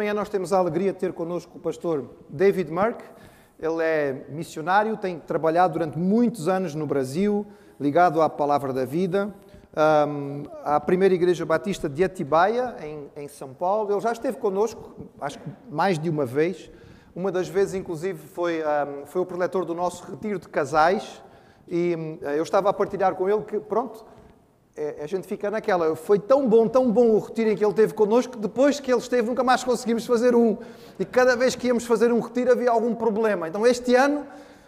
Amanhã nós temos a alegria de ter connosco o pastor David Merck. Ele é missionário, tem trabalhado durante muitos anos no Brasil, ligado à Palavra da Vida, um, à Primeira Igreja Batista de Atibaia, em, em, São Paulo. Ele já esteve connosco, acho que mais de uma vez. Uma das vezes, inclusive, foi, um, foi o preletor do nosso retiro de casais. E um, eu estava a partilhar com ele que, pronto, é, a gente fica naquela. Foi tão bom, tão bom o retiro em que ele teve connosco, depois que ele esteve nunca mais conseguimos fazer um. E cada vez que íamos fazer um retiro havia algum problema. Então este ano,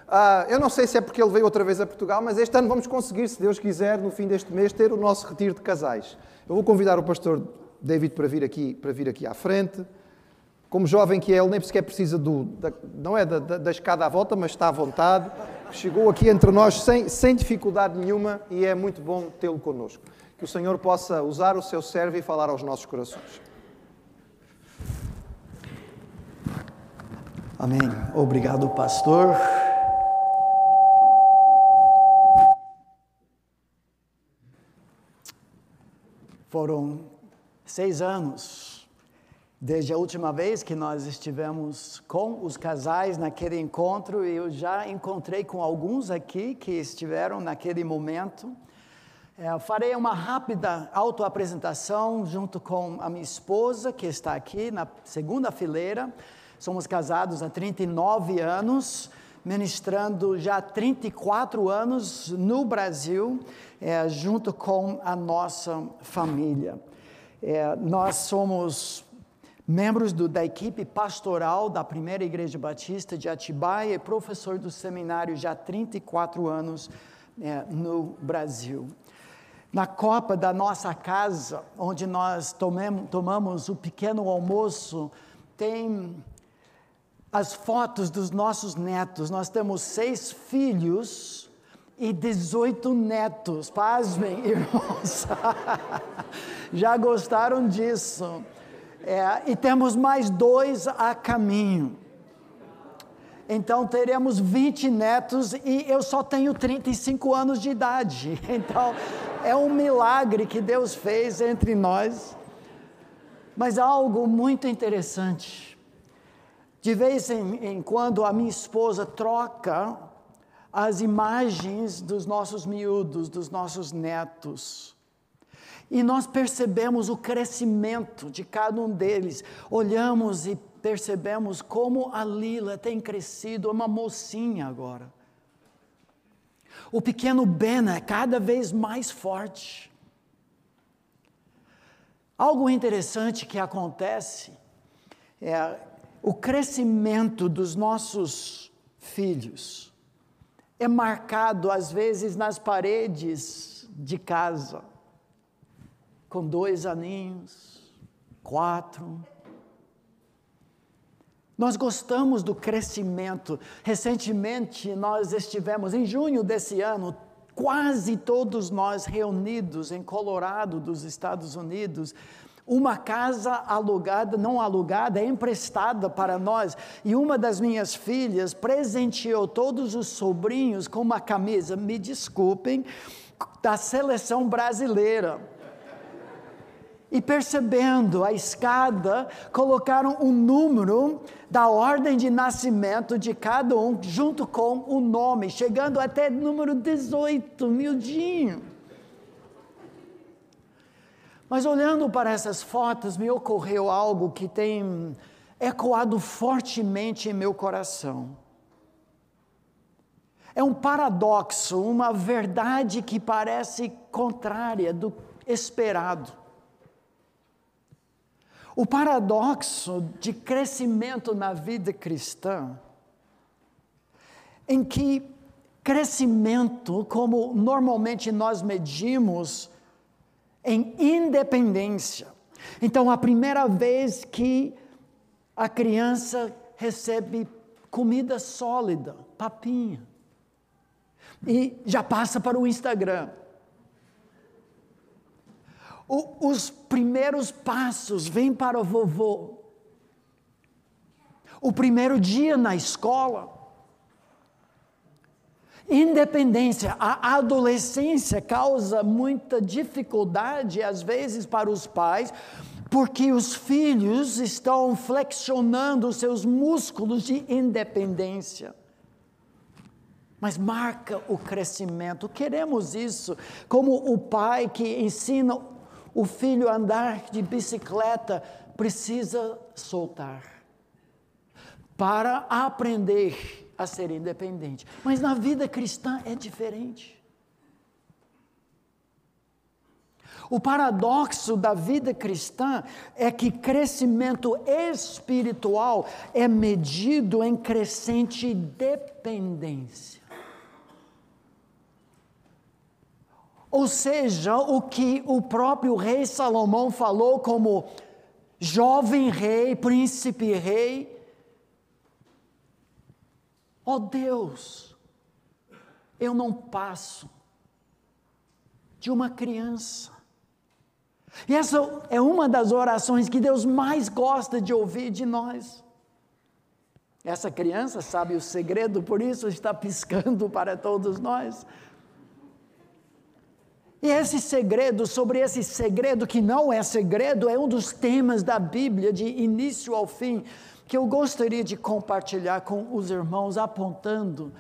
ah, eu não sei se é porque ele veio outra vez a Portugal, mas este ano vamos conseguir, se Deus quiser, no fim deste mês, ter o nosso retiro de casais. Eu vou convidar o pastor David para vir aqui, para vir aqui à frente. Como jovem que é, ele nem sequer precisa do, da, não é da, da, da escada à volta, mas está à vontade. Chegou aqui entre nós sem, sem dificuldade nenhuma e é muito bom tê-lo connosco. Que o Senhor possa usar o seu servo e falar aos nossos corações. Amém. Obrigado, pastor. Foram seis anos Desde a última vez que nós estivemos com os casais naquele encontro, eu já encontrei com alguns aqui que estiveram naquele momento. É, farei uma rápida autoapresentação junto com a minha esposa, que está aqui na segunda fileira. Somos casados há 39 anos, ministrando já 34 anos no Brasil, é, junto com a nossa família. É, nós somos membros do, da equipe pastoral da Primeira Igreja Batista de Atibaia e professor do seminário já há 34 anos é, no Brasil. Na copa da nossa casa, onde nós tomamos o pequeno almoço, tem as fotos dos nossos netos. Nós temos seis filhos e 18 netos. Pasmem, irmãos. Já gostaram disso? É, e temos mais dois a caminho. Então teremos 20 netos e eu só tenho 35 anos de idade. Então é um milagre que Deus fez entre nós. Mas algo muito interessante. De vez em, em quando a minha esposa troca as imagens dos nossos miúdos, dos nossos netos. E nós percebemos o crescimento de cada um deles. Olhamos e percebemos como a Lila tem crescido, é uma mocinha agora. O pequeno Ben é cada vez mais forte. Algo interessante que acontece é o crescimento dos nossos filhos é marcado às vezes nas paredes de casa com dois aninhos, quatro. Nós gostamos do crescimento. Recentemente, nós estivemos, em junho desse ano, quase todos nós reunidos em Colorado, dos Estados Unidos, uma casa alugada, não alugada, é emprestada para nós. E uma das minhas filhas presenteou todos os sobrinhos com uma camisa, me desculpem, da seleção brasileira e percebendo a escada, colocaram um número da ordem de nascimento de cada um, junto com o nome, chegando até número 18, miudinho. Mas olhando para essas fotos, me ocorreu algo que tem ecoado fortemente em meu coração. É um paradoxo, uma verdade que parece contrária do esperado. O paradoxo de crescimento na vida cristã, em que crescimento, como normalmente nós medimos, em independência. Então, a primeira vez que a criança recebe comida sólida, papinha, e já passa para o Instagram o, os primeiros passos vêm para o vovô. O primeiro dia na escola. Independência, a adolescência causa muita dificuldade, às vezes, para os pais, porque os filhos estão flexionando seus músculos de independência. Mas marca o crescimento. Queremos isso, como o pai que ensina o filho andar de bicicleta precisa soltar para aprender a ser independente. Mas na vida cristã é diferente. O paradoxo da vida cristã é que crescimento espiritual é medido em crescente dependência. Ou seja, o que o próprio rei Salomão falou como jovem rei, príncipe rei. Ó oh Deus, eu não passo de uma criança. E essa é uma das orações que Deus mais gosta de ouvir de nós. Essa criança sabe o segredo, por isso está piscando para todos nós. E esse segredo, sobre esse segredo que não é segredo, é um dos temas da Bíblia de início ao fim, que eu gostaria de compartilhar com os irmãos, apontando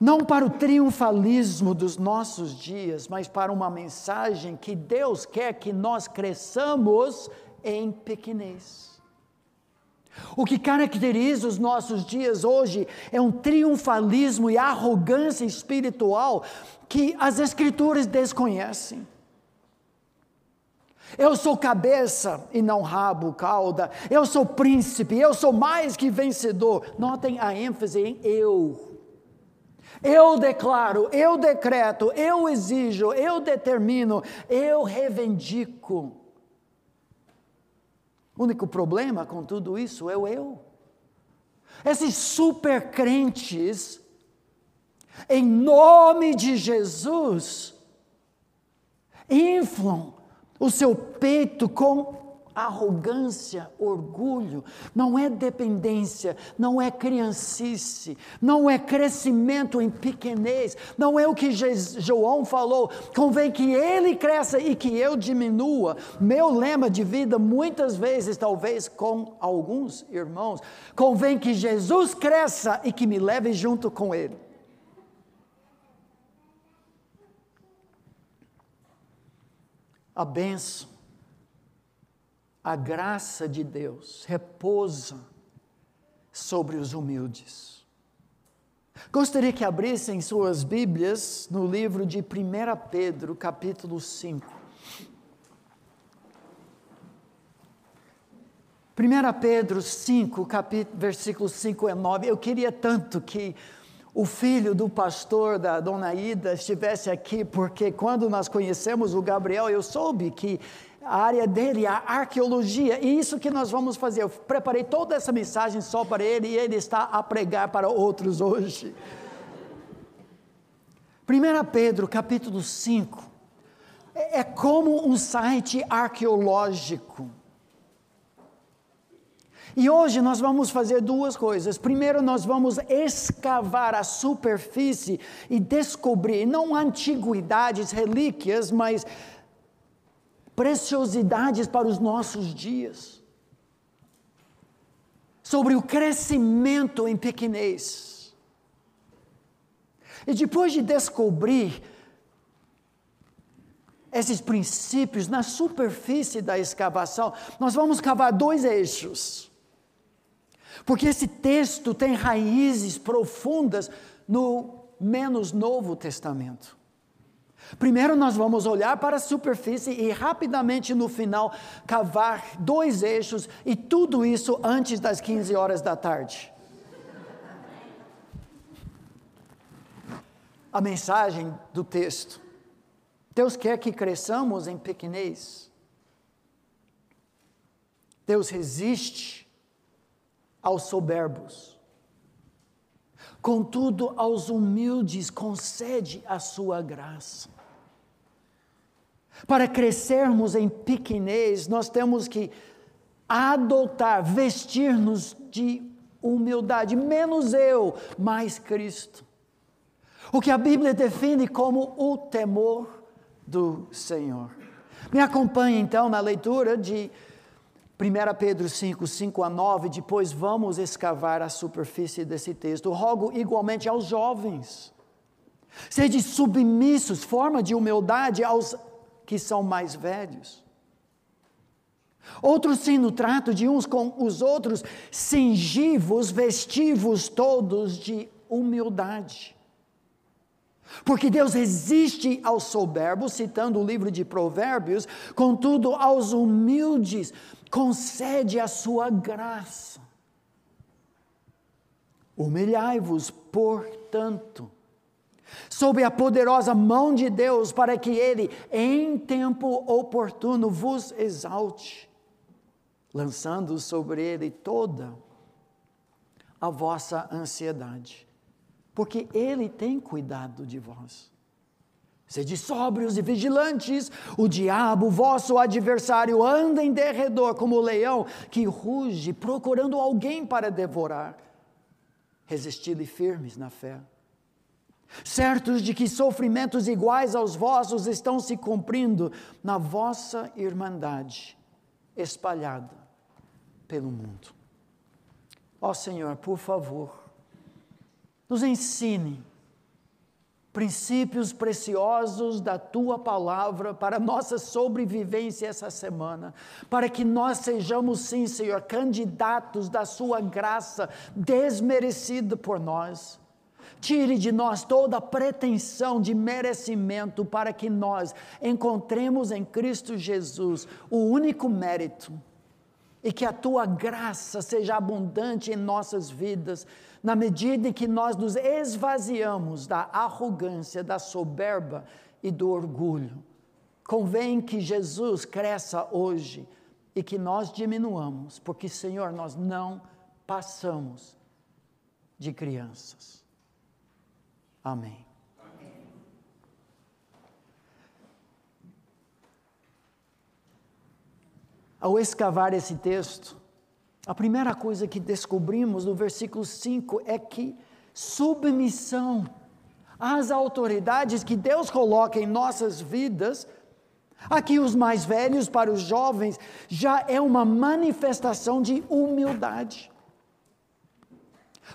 não para o triunfalismo dos nossos dias, mas para uma mensagem que Deus quer que nós cresçamos em pequenez. O que caracteriza os nossos dias hoje é um triunfalismo e arrogância espiritual que as Escrituras desconhecem. Eu sou cabeça e não rabo, cauda. Eu sou príncipe, eu sou mais que vencedor. Notem a ênfase em eu. Eu declaro, eu decreto, eu exijo, eu determino, eu reivindico. O único problema com tudo isso é o eu. Esses super crentes, em nome de Jesus, inflam o seu peito com arrogância, orgulho, não é dependência, não é criancice, não é crescimento em pequenez, não é o que João falou, convém que ele cresça e que eu diminua. Meu lema de vida, muitas vezes, talvez com alguns irmãos, convém que Jesus cresça e que me leve junto com ele. A benção a graça de Deus repousa sobre os humildes. Gostaria que abrissem suas Bíblias no livro de 1 Pedro, capítulo 5. 1 Pedro 5, capítulo, versículos 5 e 9. Eu queria tanto que o filho do pastor da dona Ida estivesse aqui, porque quando nós conhecemos o Gabriel, eu soube que a área dele, a arqueologia, e isso que nós vamos fazer. Eu preparei toda essa mensagem só para ele e ele está a pregar para outros hoje. 1 Pedro capítulo 5 é, é como um site arqueológico. E hoje nós vamos fazer duas coisas. Primeiro, nós vamos escavar a superfície e descobrir, não antiguidades, relíquias, mas preciosidades para os nossos dias, sobre o crescimento em pequenez. E depois de descobrir esses princípios na superfície da escavação, nós vamos cavar dois eixos. Porque esse texto tem raízes profundas no menos Novo Testamento. Primeiro nós vamos olhar para a superfície e rapidamente no final cavar dois eixos e tudo isso antes das 15 horas da tarde. A mensagem do texto. Deus quer que cresçamos em pequenez. Deus resiste aos soberbos. Contudo, aos humildes concede a sua graça. Para crescermos em pequenez, nós temos que adotar, vestir-nos de humildade, menos eu, mais Cristo. O que a Bíblia define como o temor do Senhor. Me acompanhe então na leitura de 1 Pedro 5, 5 a 9, depois vamos escavar a superfície desse texto. Rogo igualmente aos jovens, sede submissos, forma de humildade aos que são mais velhos. Outros sim, no trato de uns com os outros, cingivos, vestivos todos de humildade. Porque Deus resiste aos soberbos, citando o livro de Provérbios, contudo, aos humildes concede a sua graça. Humilhai-vos, portanto, sob a poderosa mão de Deus, para que Ele, em tempo oportuno, vos exalte, lançando sobre Ele toda a vossa ansiedade porque Ele tem cuidado de vós. Sede sóbrios e vigilantes, o diabo, vosso adversário, anda em derredor como o leão que ruge, procurando alguém para devorar. Resisti-lhe firmes na fé. Certos de que sofrimentos iguais aos vossos estão se cumprindo na vossa irmandade, espalhada pelo mundo. Ó Senhor, por favor, nos ensine princípios preciosos da tua palavra para nossa sobrevivência essa semana, para que nós sejamos, sim, Senhor, candidatos da sua graça desmerecida por nós. Tire de nós toda pretensão de merecimento para que nós encontremos em Cristo Jesus o único mérito e que a tua graça seja abundante em nossas vidas na medida em que nós nos esvaziamos da arrogância, da soberba e do orgulho. Convém que Jesus cresça hoje e que nós diminuamos, porque, Senhor, nós não passamos de crianças. Amém. Ao escavar esse texto, a primeira coisa que descobrimos no versículo 5 é que submissão às autoridades que Deus coloca em nossas vidas, aqui os mais velhos para os jovens, já é uma manifestação de humildade.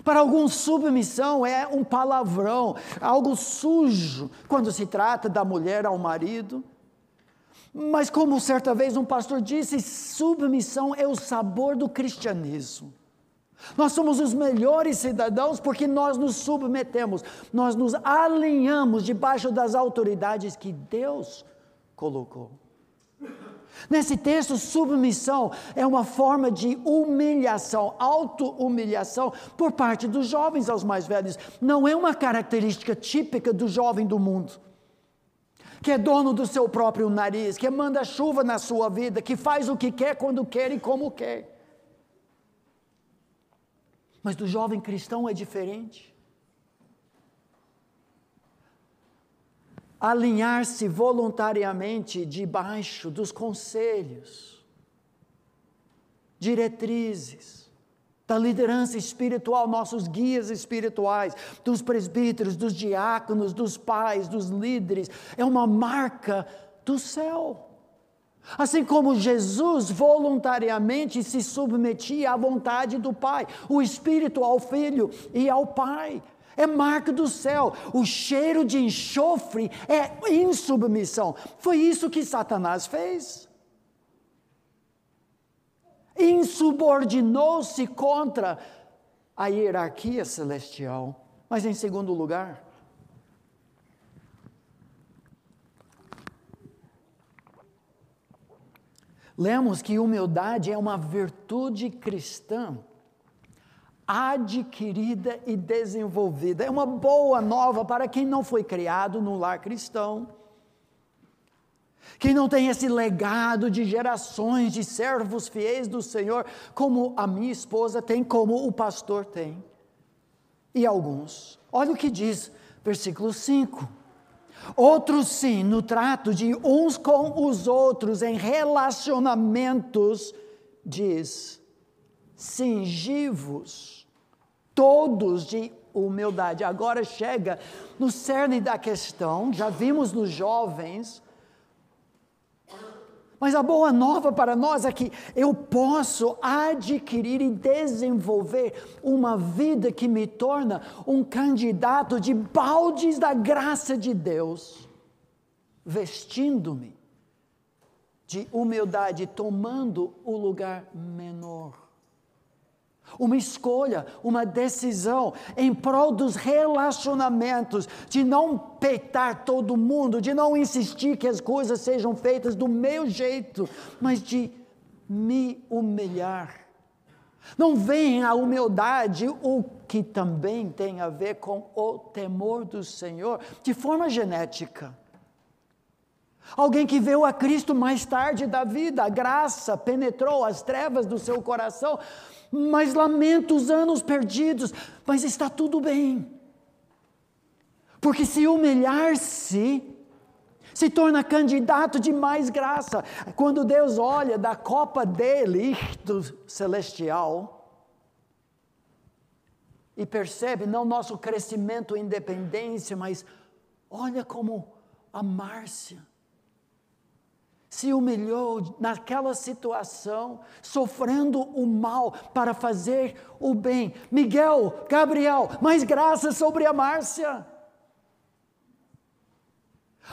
Para alguns, submissão é um palavrão, algo sujo, quando se trata da mulher ao marido. Mas, como certa vez um pastor disse, submissão é o sabor do cristianismo. Nós somos os melhores cidadãos porque nós nos submetemos, nós nos alinhamos debaixo das autoridades que Deus colocou. Nesse texto, submissão é uma forma de humilhação, auto-humilhação por parte dos jovens aos mais velhos. Não é uma característica típica do jovem do mundo que é dono do seu próprio nariz, que manda chuva na sua vida, que faz o que quer, quando quer e como quer. Mas do jovem cristão é diferente. Alinhar-se voluntariamente debaixo dos conselhos, diretrizes, da liderança espiritual, nossos guias espirituais, dos presbíteros, dos diáconos, dos pais, dos líderes, é uma marca do céu. Assim como Jesus voluntariamente se submetia à vontade do Pai, o Espírito ao Filho e ao Pai. É marca do céu. O cheiro de enxofre é insubmissão. Foi isso que Satanás fez insubordinou-se contra a hierarquia celestial. Mas, em segundo lugar, lemos que humildade é uma virtude cristã adquirida e desenvolvida. É uma boa nova para quem não foi criado no lar cristão quem não tem esse legado de gerações de servos fiéis do Senhor, como a minha esposa tem, como o pastor tem. E alguns. Olha o que diz, versículo 5. Outros sim, no trato de uns com os outros, em relacionamentos, diz: singivos, todos de humildade. Agora chega no cerne da questão, já vimos nos jovens, Mas a boa nova para nós é que eu posso adquirir e desenvolver uma vida que me torna um candidato de baldes da graça de Deus, vestindo-me de humildade, tomando o lugar menor uma escolha, uma decisão em prol dos relacionamentos, de não peitar todo mundo, de não insistir que as coisas sejam feitas do meu jeito, mas de me humilhar. Não vem a humildade, o que também tem a ver com o temor do Senhor, de forma genética. Alguém que veio a Cristo mais tarde da vida, a graça penetrou as trevas do seu coração, mas lamento os anos perdidos, mas está tudo bem. Porque se humilhar-se, se torna candidato de mais graça. Quando Deus olha da copa dele, do celestial, e percebe não nosso crescimento e independência, mas olha como a Márcia se humilhou naquela situação, sofrendo o mal para fazer o bem. Miguel, Gabriel, mais graça sobre a Márcia.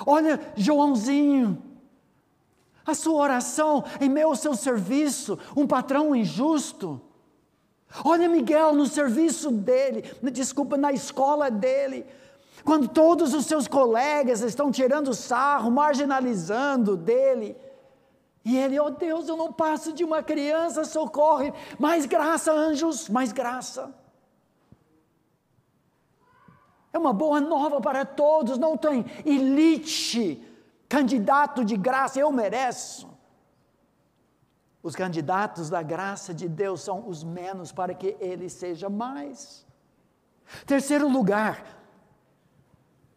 Olha, Joãozinho, a sua oração em meio ao seu serviço, um patrão injusto. Olha, Miguel, no serviço dele, desculpa, na escola dele, quando todos os seus colegas estão tirando sarro, marginalizando dele, e ele, oh Deus, eu não passo de uma criança, socorre, mais graça, anjos, mais graça. É uma boa nova para todos, não tem elite, candidato de graça, eu mereço. Os candidatos da graça de Deus são os menos para que ele seja mais. Terceiro lugar,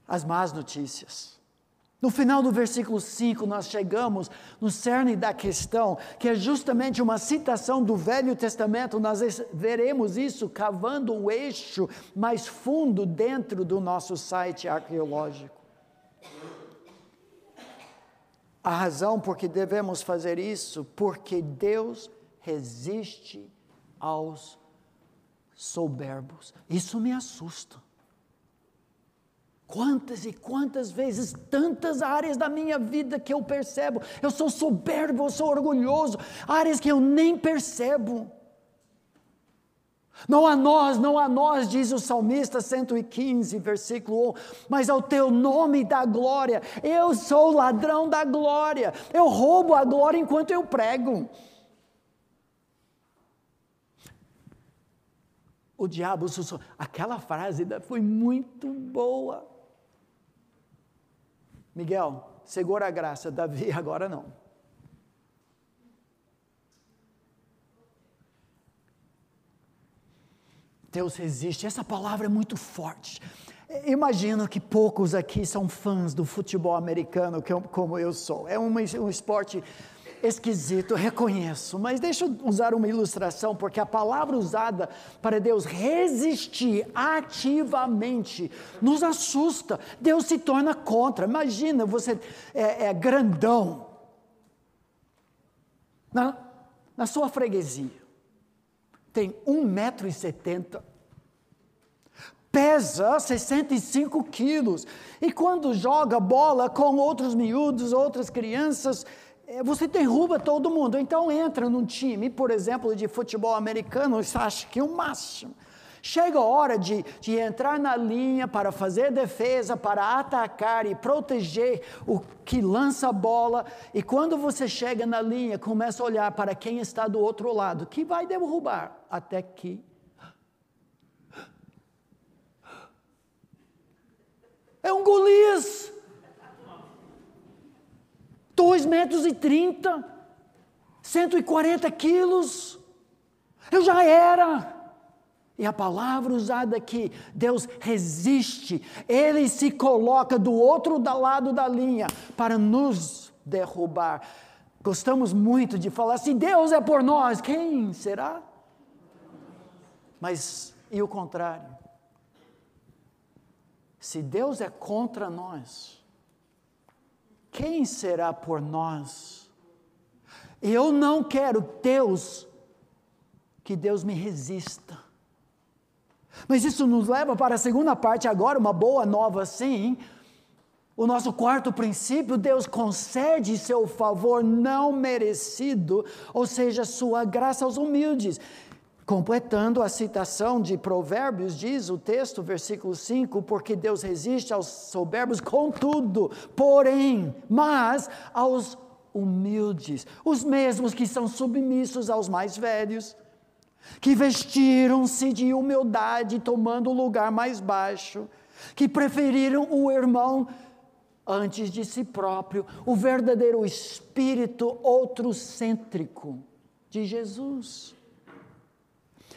as más notícias. No final do versículo 5, nós chegamos no cerne da questão, que é justamente uma citação do Velho Testamento. Nós veremos isso cavando um eixo mais fundo dentro do nosso site arqueológico. A razão por que devemos fazer isso, porque Deus resiste aos soberbos. Isso me assusta. Quantas e quantas vezes, tantas áreas da minha vida que eu percebo, eu sou soberbo, eu sou orgulhoso, áreas que eu nem percebo. Não a nós, não a nós, diz o salmista 115, versículo 1, mas ao teu nome da glória. Eu sou ladrão da glória. Eu roubo a glória enquanto eu prego. O diabo. Aquela frase foi muito boa. Miguel, segura a graça, Davi, agora não. Deus resiste, essa palavra é muito forte. Imagino que poucos aqui são fãs do futebol americano, como eu sou. É um, esporte esquisito, reconheço, mas deixa eu usar uma ilustração, porque a palavra usada para Deus resistir ativamente nos assusta. Deus se torna contra. Imagina, você é, é grandão na, na sua freguesia, tem 1,70m, pesa 65 quilos, e quando joga bola com outros miúdos, outras crianças, você derruba todo mundo. Então entra num time, por exemplo, de futebol americano, você acha que é o máximo. Chega a hora de, de entrar na linha para fazer defesa, para atacar e proteger o que lança a bola. E quando você chega na linha, começa a olhar para quem está do outro lado, que vai derrubar, até que. É um Golias! 2 metros e 30, 140 quilos. Eu já era. E a palavra usada aqui, Deus resiste, Ele se coloca do outro lado da linha para nos derrubar. Gostamos muito de falar, se Deus é por nós, quem será? Mas e o contrário? Se Deus é contra nós, quem será por nós? Eu não quero Deus, que Deus me resista. Mas isso nos leva para a segunda parte agora, uma boa nova sim. O nosso quarto princípio, Deus concede seu favor não merecido, ou seja, sua graça aos humildes. Completando a citação de Provérbios, diz o texto, versículo 5: Porque Deus resiste aos soberbos, contudo, porém, mas aos humildes, os mesmos que são submissos aos mais velhos, que vestiram-se de humildade, tomando o lugar mais baixo, que preferiram o irmão antes de si próprio, o verdadeiro espírito outrocêntrico de Jesus.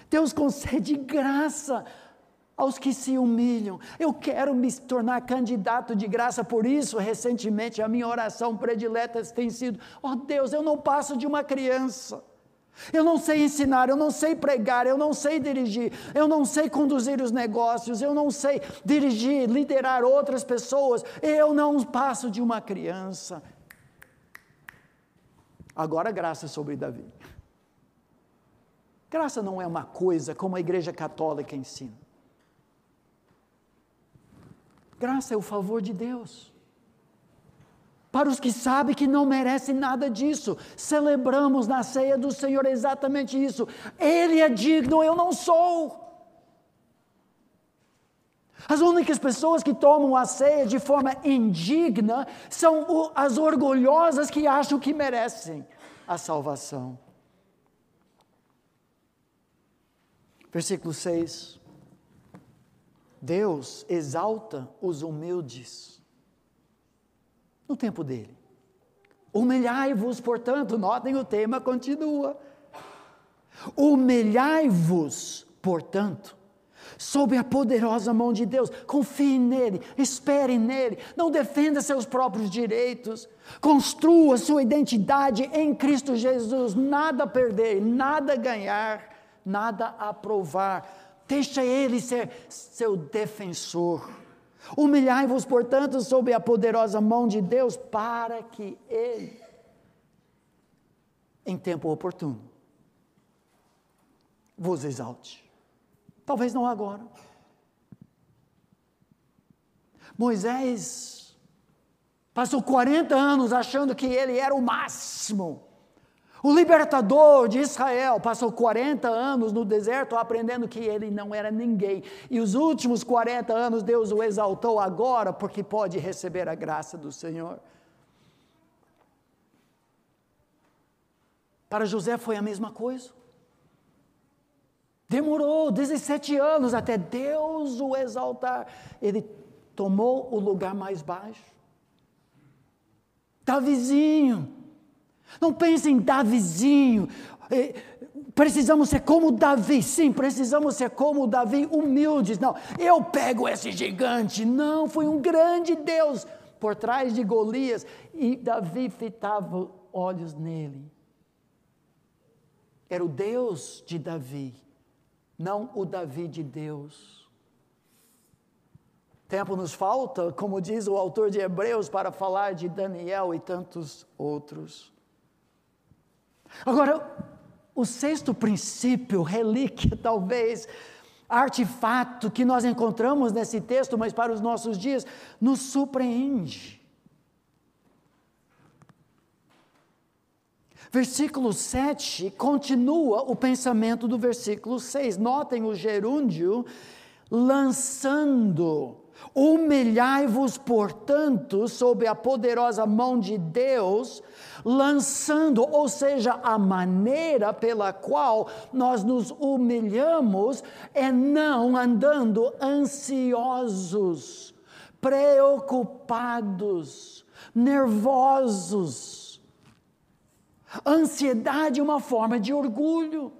Deus concede graça aos que se humilham. Eu quero me tornar candidato de graça, por isso, recentemente, a minha oração predileta tem sido: ó oh Deus, eu não passo de uma criança. Eu não sei ensinar, eu não sei pregar, eu não sei dirigir, eu não sei conduzir os negócios, eu não sei dirigir, liderar outras pessoas, eu não passo de uma criança. Agora, graça sobre Davi. Graça não é uma coisa como a Igreja Católica ensina. Graça é o favor de Deus. Para os que sabem que não merecem nada disso, celebramos na ceia do Senhor exatamente isso. Ele é digno, eu não sou. As únicas pessoas que tomam a ceia de forma indigna são as orgulhosas que acham que merecem a salvação. Versículo 6. Deus exalta os humildes no tempo dele. Humilhai-vos, portanto, notem o tema continua. Humilhai-vos, portanto, sob a poderosa mão de Deus. Confie nele, espere nele, não defenda seus próprios direitos. Construa sua identidade em Cristo Jesus. Nada perder, nada ganhar nada a provar. Deixa ele ser seu defensor. Humilhai-vos, portanto, sob a poderosa mão de Deus, para que ele, em tempo oportuno, vos exalte. Talvez não agora. Moisés passou 40 anos achando que ele era o máximo. O libertador de Israel passou 40 anos no deserto aprendendo que ele não era ninguém. E os últimos 40 anos Deus o exaltou agora porque pode receber a graça do Senhor. Para José foi a mesma coisa. Demorou 17 anos até Deus o exaltar. Ele tomou o lugar mais baixo. Davizinho não pense em Davizinho. É, precisamos ser como Davi, sim, precisamos ser como Davi, humildes. Não, eu pego esse gigante. Não, foi um grande Deus por trás de Golias e Davi fitava olhos nele. Era o Deus de Davi, não o Davi de Deus. Tempo nos falta, como diz o autor de Hebreus, para falar de Daniel e tantos outros. Agora, o sexto princípio, relíquia talvez, artefato que nós encontramos nesse texto, mas para os nossos dias, nos surpreende. Versículo 7 continua o pensamento do versículo 6. Notem o gerúndio lançando Humilhai-vos, portanto, sob a poderosa mão de Deus, lançando, ou seja, a maneira pela qual nós nos humilhamos é não andando ansiosos, preocupados, nervosos. Ansiedade é uma forma de orgulho.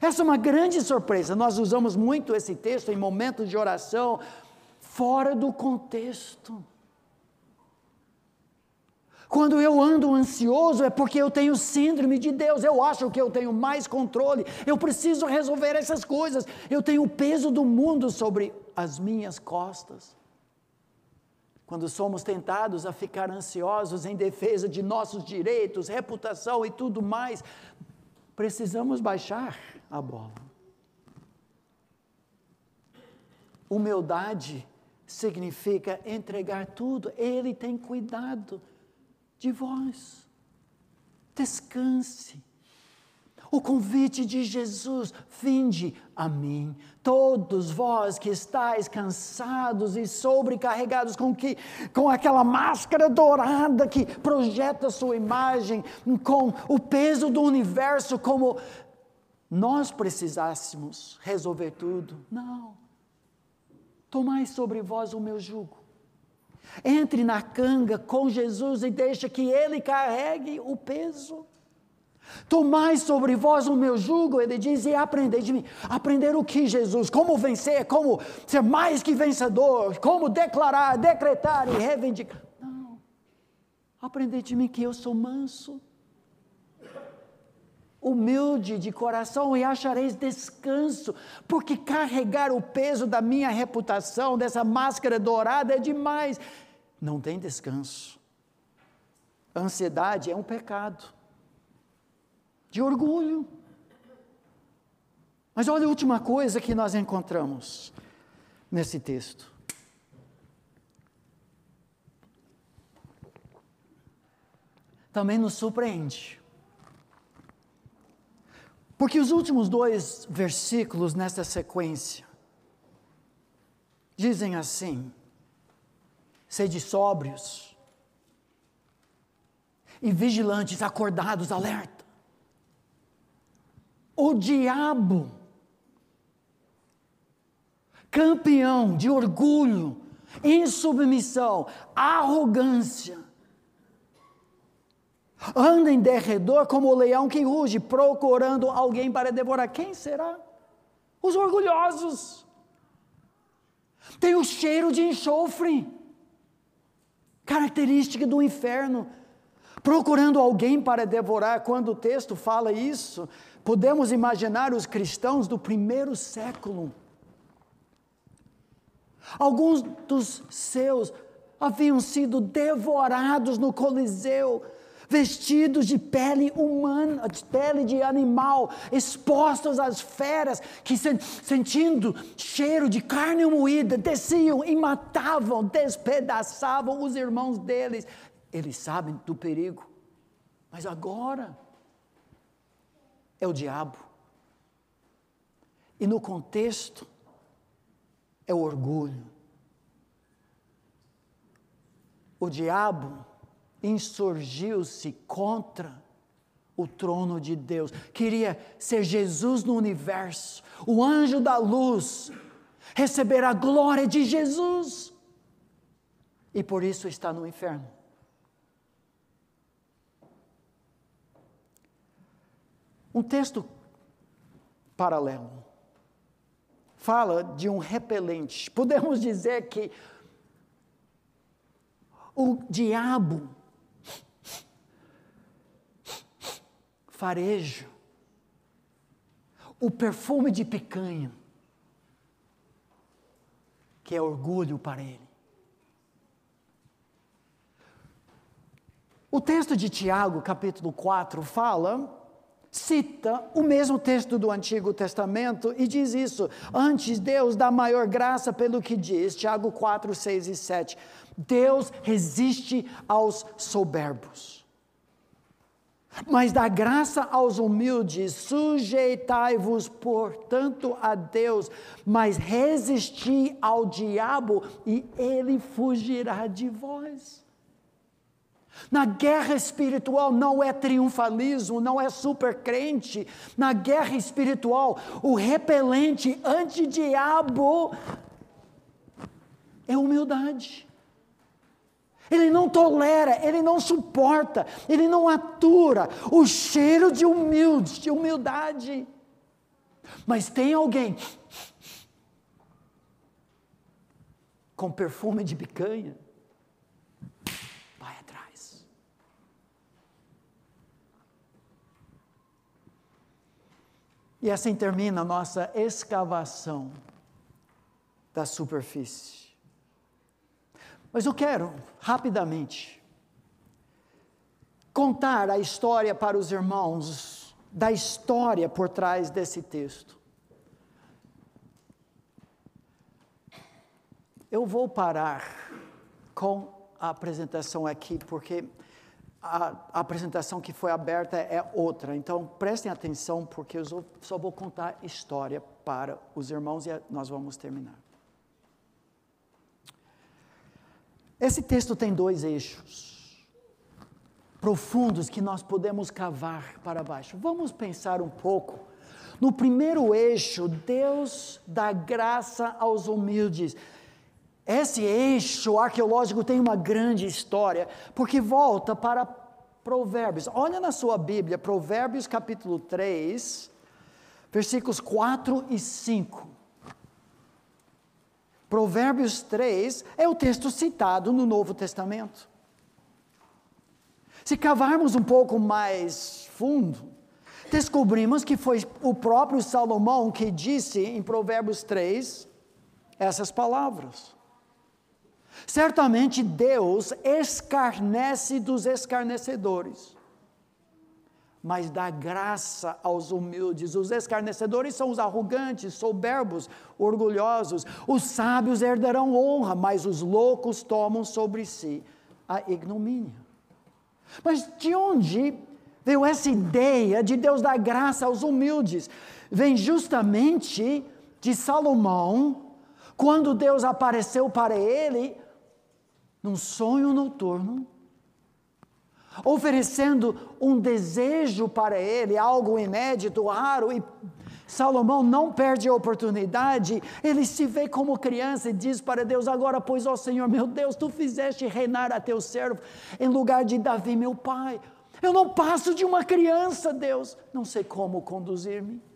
Essa é uma grande surpresa. Nós usamos muito esse texto em momentos de oração fora do contexto. Quando eu ando ansioso é porque eu tenho síndrome de Deus, eu acho que eu tenho mais controle, eu preciso resolver essas coisas, eu tenho o peso do mundo sobre as minhas costas. quando somos tentados a ficar ansiosos em defesa de nossos direitos, reputação e tudo mais, precisamos baixar a bola. Humildade significa entregar tudo, Ele tem cuidado de vós. Descanse. O convite de Jesus, vinde a mim, todos vós que estáis cansados e sobrecarregados com que com aquela máscara dourada que projeta sua imagem, com o peso do universo como nós precisássemos resolver tudo. Não. Tomai sobre vós o meu jugo. Entre na canga com Jesus e deixa que Ele carregue o peso. Tomai sobre vós o meu jugo, ele diz, e aprendei de mim. Aprender o que, Jesus? Como vencer, como ser mais que vencedor, como declarar, decretar e reivindicar. Não. Aprendei de mim que eu sou manso, humilde de coração e achareis descanso, porque carregar o peso da minha reputação, dessa máscara dourada, é demais. Não tem descanso. Ansiedade é um pecado de orgulho. Mas olha a última coisa que nós encontramos nesse texto. Também nos surpreende. Porque os últimos dois versículos nesta sequência dizem assim: sede sóbrios e vigilantes, acordados, alerta. O diabo, campeão de orgulho, insubmissão, arrogância, Anda em derredor como o leão que ruge, procurando alguém para devorar. Quem será? Os orgulhosos. Tem o cheiro de enxofre, característica do inferno. Procurando alguém para devorar, quando o texto fala isso, podemos imaginar os cristãos do primeiro século. Alguns dos seus haviam sido devorados no Coliseu vestidos de pele humana, de pele de animal, expostos às feras, que sentindo cheiro de carne moída, desciam e matavam, despedaçavam os irmãos deles. Eles sabem do perigo, mas agora é o diabo. E no contexto, é o orgulho. O diabo insurgiu-se contra o trono de Deus. Queria ser Jesus no universo, o anjo da luz, receber a glória de Jesus. E por isso está no inferno. Um texto paralelo fala de um repelente. Podemos dizer que o diabo farejo, o perfume de picanha, que é orgulho para ele. O texto de Tiago, capítulo 4, fala, cita o mesmo texto do Antigo Testamento e diz isso. Antes, Deus dá maior graça pelo que diz, Tiago 4, 6 e 7. Deus resiste aos soberbos mas dá graça aos humildes, sujeitai-vos, portanto, a Deus, mas resisti ao diabo e ele fugirá de vós. Na guerra espiritual não é triunfalismo, não é supercrente. Na guerra espiritual, o repelente anti-diabo é humildade. Ele não tolera, ele não suporta, ele não atura o cheiro de humilde, de humildade. Mas tem alguém com perfume de picanha, vai atrás. E assim termina a nossa escavação da superfície. Mas eu quero, rapidamente, contar a história para os irmãos, da história por trás desse texto. Eu vou parar com a apresentação aqui, porque a, a, apresentação que foi aberta é outra. Então, prestem atenção, porque eu só vou contar história para os irmãos e nós vamos terminar. Esse texto tem dois eixos profundos que nós podemos cavar para baixo. Vamos pensar um pouco. No primeiro eixo, Deus dá graça aos humildes. Esse eixo arqueológico tem uma grande história, porque volta para Provérbios. Olha na sua Bíblia, Provérbios capítulo 3, versículos 4 e 5. Provérbios 3 é o texto citado no Novo Testamento. Se cavarmos um pouco mais fundo, descobrimos que foi o próprio Salomão que disse em Provérbios 3 essas palavras. Certamente Deus escarnece dos escarnecedores, mas dá graça aos humildes. Os escarnecedores são os arrogantes, soberbos, orgulhosos. Os sábios herdarão honra, mas os loucos tomam sobre si a ignomínia. Mas de onde veio essa ideia de Deus dar graça aos humildes? Vem justamente de Salomão, quando Deus apareceu para ele num sonho noturno, oferecendo um desejo para ele, algo inédito, raro, e Salomão não perde a oportunidade, ele se vê como criança e diz para Deus: Agora, pois, ó Senhor, meu Deus, tu fizeste reinar a teu servo em lugar de Davi, meu pai. Eu não passo de uma criança, Deus, não sei como conduzir-me.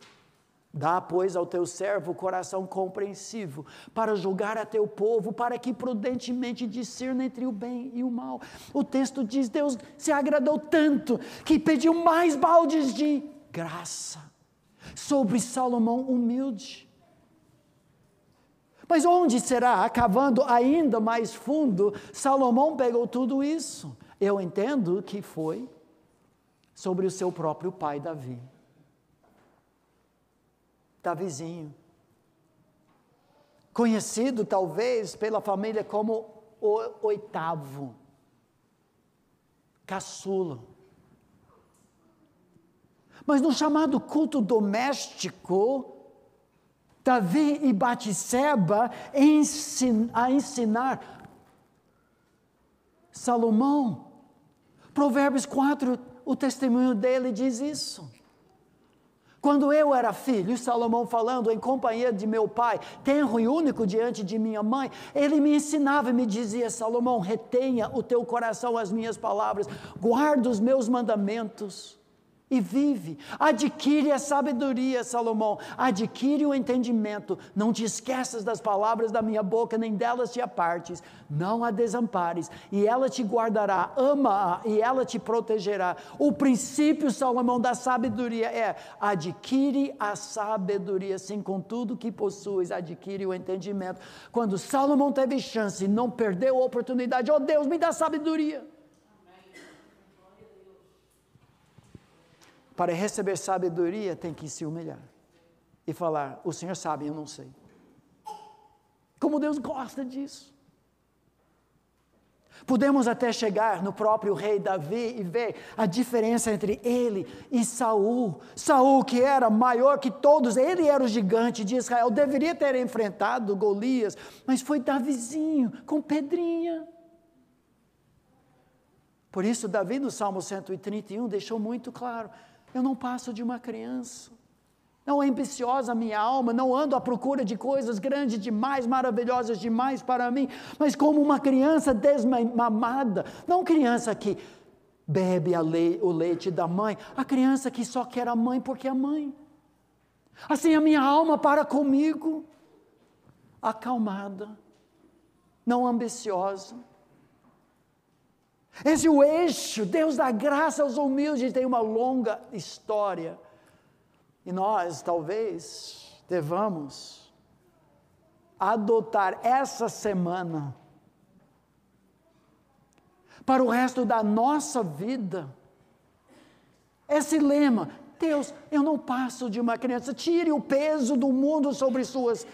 Dá, pois, ao teu servo coração compreensivo, para julgar a teu povo, para que prudentemente discirna entre o bem e o mal. O texto diz: Deus se agradou tanto que pediu mais baldes de graça sobre Salomão humilde. Mas onde será? Cavando ainda mais fundo, Salomão pegou tudo isso. Eu entendo que foi sobre o seu próprio pai Davi. Davizinho. Conhecido talvez pela família como o oitavo, caçula. Mas no chamado culto doméstico, Davi e Batseba a ensinar Salomão. Provérbios 4, o testemunho dele diz isso. Quando eu era filho, Salomão falando em companhia de meu pai, tenro e único diante de minha mãe, ele me ensinava e me dizia: Salomão, retenha o teu coração as minhas palavras, guarda os meus mandamentos e vive. Adquire a sabedoria, Salomão, adquire o entendimento. Não te esqueças das palavras da minha boca, nem delas te apartes. Não a desampares, e ela te guardará. Ama-a, e ela te protegerá. O princípio, Salomão, da sabedoria é: adquire a sabedoria, sim, com tudo que possuis, adquire o entendimento. Quando Salomão teve chance não perdeu a oportunidade, oh Deus, me dá sabedoria. Para receber sabedoria, tem que se humilhar e falar: O Senhor sabe, eu não sei. Como Deus gosta disso. Podemos até chegar no próprio rei Davi e ver a diferença entre ele e Saul. Saul, que era maior que todos, ele era o gigante de Israel, deveria ter enfrentado Golias, mas foi Davizinho com pedrinha. Por isso, Davi, no Salmo 131, deixou muito claro: eu não passo de uma criança. Não é ambiciosa a minha alma, não ando à procura de coisas grandes demais, maravilhosas demais para mim, mas como uma criança desmamada, não criança que bebe lei, o leite da mãe, a criança que só quer a mãe porque é mãe. Assim a minha alma para comigo, acalmada, não ambiciosa, esse é o eixo, Deus dá graça aos humildes, tem uma longa história. E nós, talvez, devamos adotar essa semana para o resto da nossa vida. Esse lema, Deus, eu não passo de uma criança, tire o peso do mundo sobre suas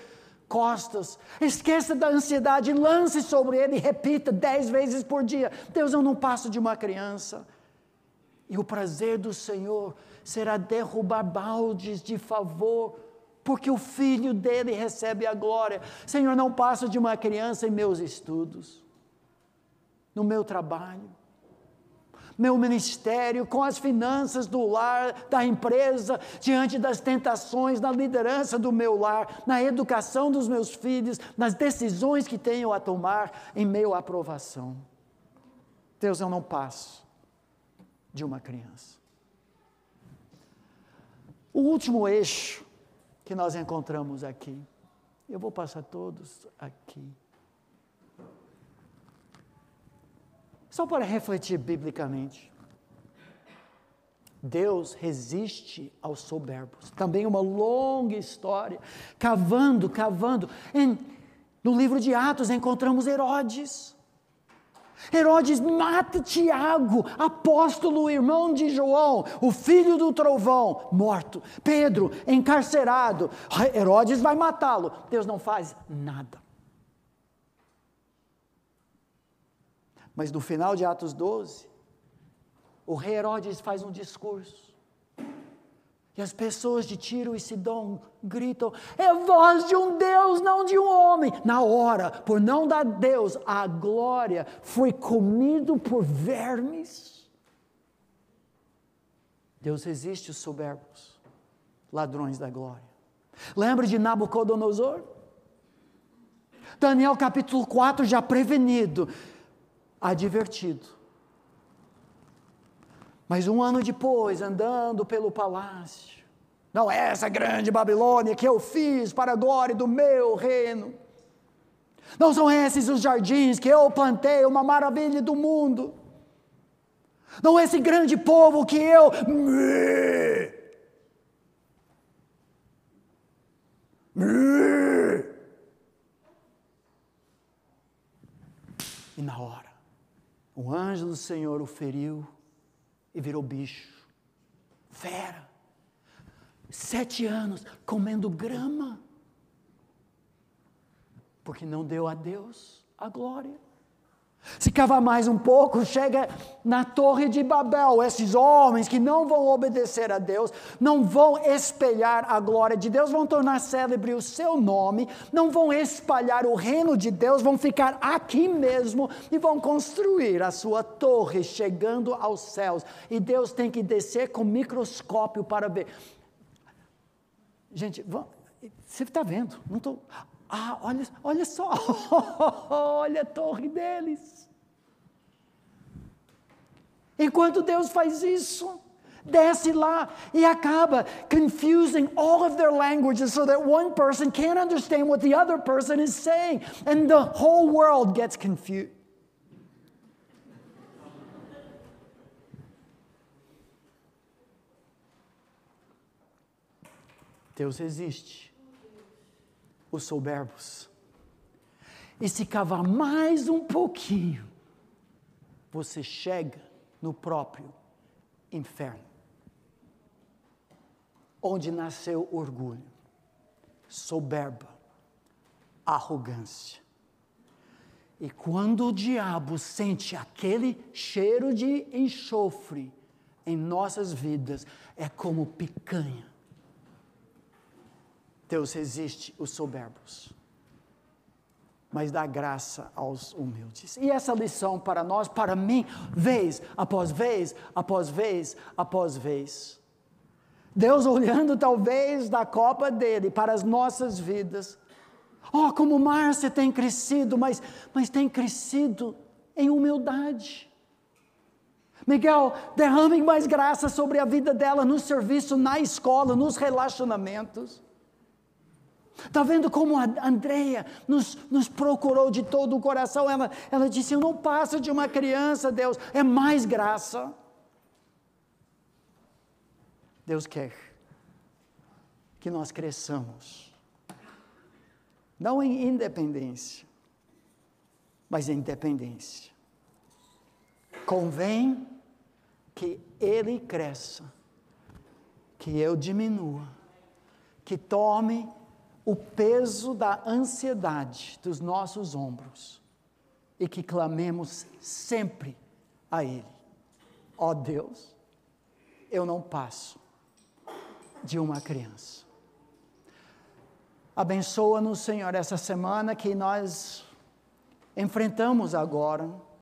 costas, esqueça da ansiedade, lance sobre ele e repita dez vezes por dia: Deus, eu não passo de uma criança. E o prazer do Senhor será derrubar baldes de favor, porque o filho dele recebe a glória. Senhor, não passo de uma criança em meus estudos, no meu trabalho, meu ministério, com as finanças do lar, da empresa, diante das tentações, na liderança do meu lar, na educação dos meus filhos, nas decisões que tenho a tomar em à aprovação. Deus, eu não passo de uma criança. O último eixo que nós encontramos aqui, eu vou passar todos aqui. Só para refletir biblicamente. Deus resiste aos soberbos. Também uma longa história, cavando, cavando. Em, no livro de Atos encontramos Herodes. Herodes mata Tiago, apóstolo, irmão de João, o filho do trovão, morto. Pedro, encarcerado. Herodes vai matá-lo. Deus não faz nada. Mas no final de Atos 12, o rei Herodes faz um discurso. E as pessoas de Tiro e Sidom gritam: é voz de um Deus, não de um homem. Na hora, por não dar Deus a glória, foi comido por vermes. Deus resiste os soberbos, ladrões da glória. Lembra de Nabucodonosor? Daniel capítulo 4 já prevenido advertido. Mas um ano depois, andando pelo palácio, não é essa grande Babilônia que eu fiz para a glória do meu reino. Não são esses os jardins que eu plantei, uma maravilha do mundo. Não é esse grande povo que eu. E na hora, o anjo do Senhor o feriu e virou bicho, fera. Sete anos comendo grama, porque não deu a Deus a glória. Se cavar mais um pouco, chega na Torre de Babel. Esses homens que não vão obedecer a Deus, não vão espelhar a glória de Deus, vão tornar célebre o seu nome, não vão espalhar o reino de Deus, vão ficar aqui mesmo e vão construir a sua torre chegando aos céus. E Deus tem que descer com microscópio para ver. Gente, você está vendo? Não estou. Ah, olha, olha só, olha a torre deles. Enquanto Deus faz isso, desce lá e acaba confusing all of their languages so that one person can't understand what the other person is saying, and the whole world gets confused. Deus existe os soberbos. E se cavar mais um pouquinho, você chega no próprio inferno, onde nasceu orgulho, soberba, arrogância. E quando o diabo sente aquele cheiro de enxofre em nossas vidas, é como picanha Deus resiste os soberbos, mas dá graça aos humildes. E essa lição para nós, para mim, vez após vez, após vez, após vez. Deus olhando talvez da copa dele para as nossas vidas. Oh, como Márcia tem crescido, mas, mas tem crescido em humildade. Miguel, derrame mais graça sobre a vida dela no serviço, na escola, nos relacionamentos. Está vendo como a Andrea nos, nos procurou de todo o coração? Ela, ela disse: Eu não passo de uma criança, Deus, é mais graça. Deus quer que nós cresçamos, não em independência, mas em dependência. Convém que ele cresça, que eu diminua, que tome o peso da ansiedade dos nossos ombros e que clamemos sempre a Ele. Ó oh Deus, eu não passo de uma criança. Abençoa-nos, Senhor, essa semana que nós enfrentamos agora